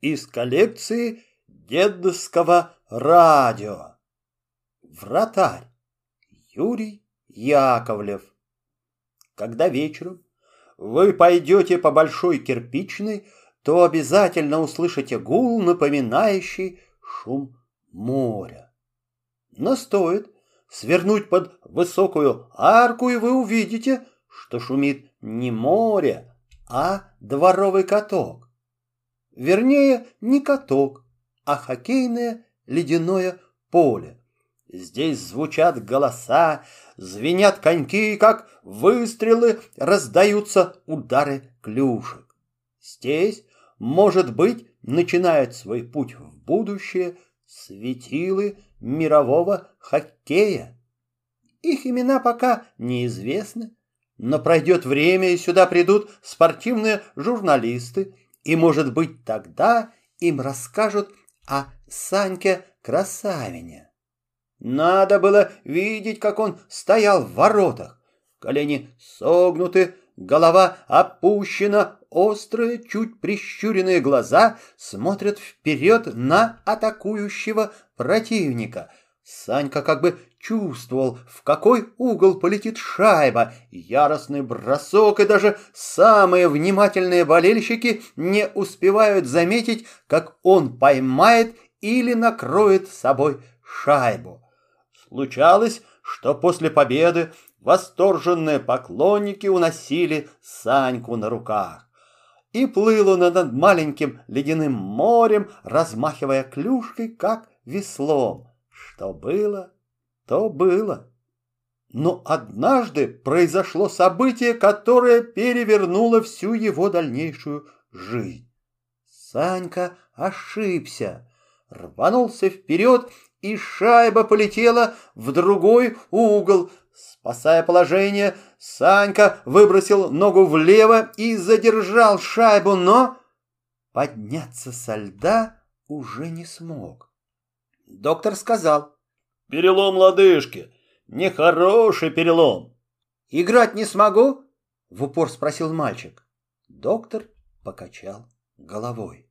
из коллекции дедовского радио. Вратарь Юрий Яковлев. Когда вечером вы пойдете по Большой Кирпичной, то обязательно услышите гул, напоминающий шум моря. Но стоит свернуть под высокую арку, и вы увидите, что шумит не море, а дворовый каток. Вернее, не каток, а хоккейное ледяное поле. Здесь звучат голоса, звенят коньки, как выстрелы, раздаются удары клюшек. Здесь, может быть, начинают свой путь в будущее светилы мирового хоккея. Их имена пока неизвестны, но пройдет время, и сюда придут спортивные журналисты, и, может быть, тогда им расскажут о Саньке Красавине. Надо было видеть, как он стоял в воротах. Колени согнуты, голова опущена, острые, чуть прищуренные глаза смотрят вперед на атакующего противника. Санька как бы чувствовал, в какой угол полетит шайба, яростный бросок, и даже самые внимательные болельщики не успевают заметить, как он поймает или накроет собой шайбу. Случалось, что после победы восторженные поклонники уносили Саньку на руках. И плыл он над маленьким ледяным морем, размахивая клюшкой, как веслом. Что было, то было. Но однажды произошло событие, которое перевернуло всю его дальнейшую жизнь. Санька ошибся, рванулся вперед, и шайба полетела в другой угол. Спасая положение, Санька выбросил ногу влево и задержал шайбу, но подняться со льда уже не смог. Доктор сказал, Перелом лодыжки. Нехороший перелом. Играть не смогу? В упор спросил мальчик. Доктор покачал головой.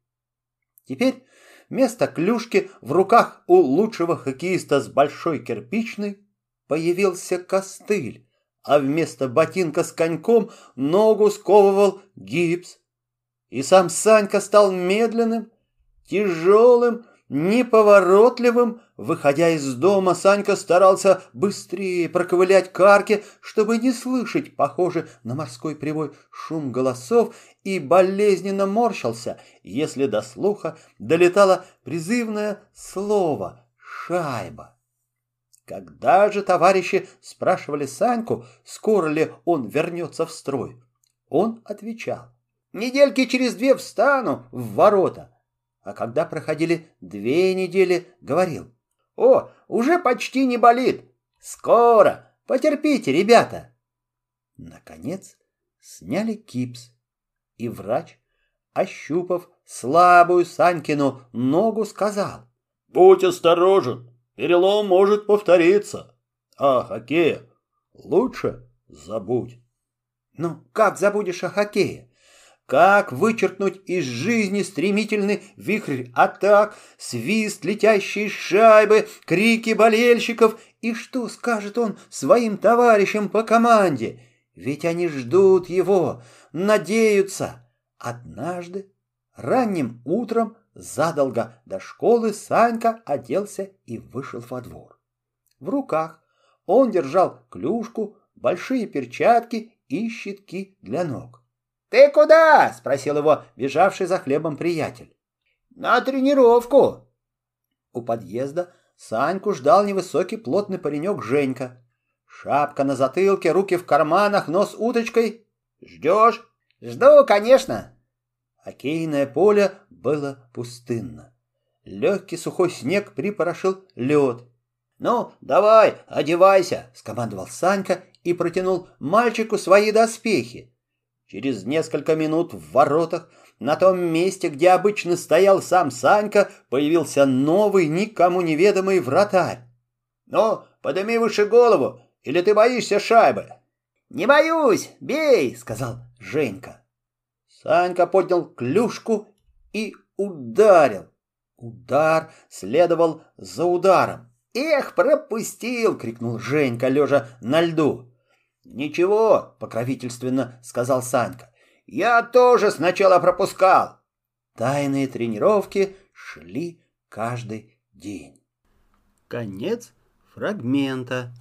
Теперь вместо клюшки в руках у лучшего хоккеиста с большой кирпичной появился костыль, а вместо ботинка с коньком ногу сковывал гипс. И сам Санька стал медленным, тяжелым Неповоротливым, выходя из дома, Санька старался быстрее проковылять к арке, чтобы не слышать, похоже на морской привой, шум голосов, и болезненно морщился, если до слуха долетало призывное слово «шайба». Когда же товарищи спрашивали Саньку, скоро ли он вернется в строй, он отвечал «Недельки через две встану в ворота» а когда проходили две недели, говорил, «О, уже почти не болит! Скоро! Потерпите, ребята!» Наконец сняли кипс, и врач, ощупав слабую Санькину ногу, сказал, «Будь осторожен, перелом может повториться, а хоккея лучше забудь». «Ну, как забудешь о хоккее? Как вычеркнуть из жизни стремительный вихрь атак, свист летящей шайбы, крики болельщиков? И что скажет он своим товарищам по команде? Ведь они ждут его, надеются. Однажды, ранним утром, задолго до школы, Санька оделся и вышел во двор. В руках он держал клюшку, большие перчатки и щитки для ног. «Ты куда?» — спросил его бежавший за хлебом приятель. «На тренировку». У подъезда Саньку ждал невысокий плотный паренек Женька. Шапка на затылке, руки в карманах, нос уточкой. «Ждешь?» «Жду, конечно». Окейное поле было пустынно. Легкий сухой снег припорошил лед. «Ну, давай, одевайся!» — скомандовал Санька и протянул мальчику свои доспехи. Через несколько минут в воротах, на том месте, где обычно стоял сам Санька, появился новый, никому неведомый вратарь. «Ну, подними выше голову, или ты боишься шайбы?» «Не боюсь, бей!» — сказал Женька. Санька поднял клюшку и ударил. Удар следовал за ударом. «Эх, пропустил!» — крикнул Женька, лежа на льду. «Ничего», — покровительственно сказал Санька. «Я тоже сначала пропускал». Тайные тренировки шли каждый день. Конец фрагмента.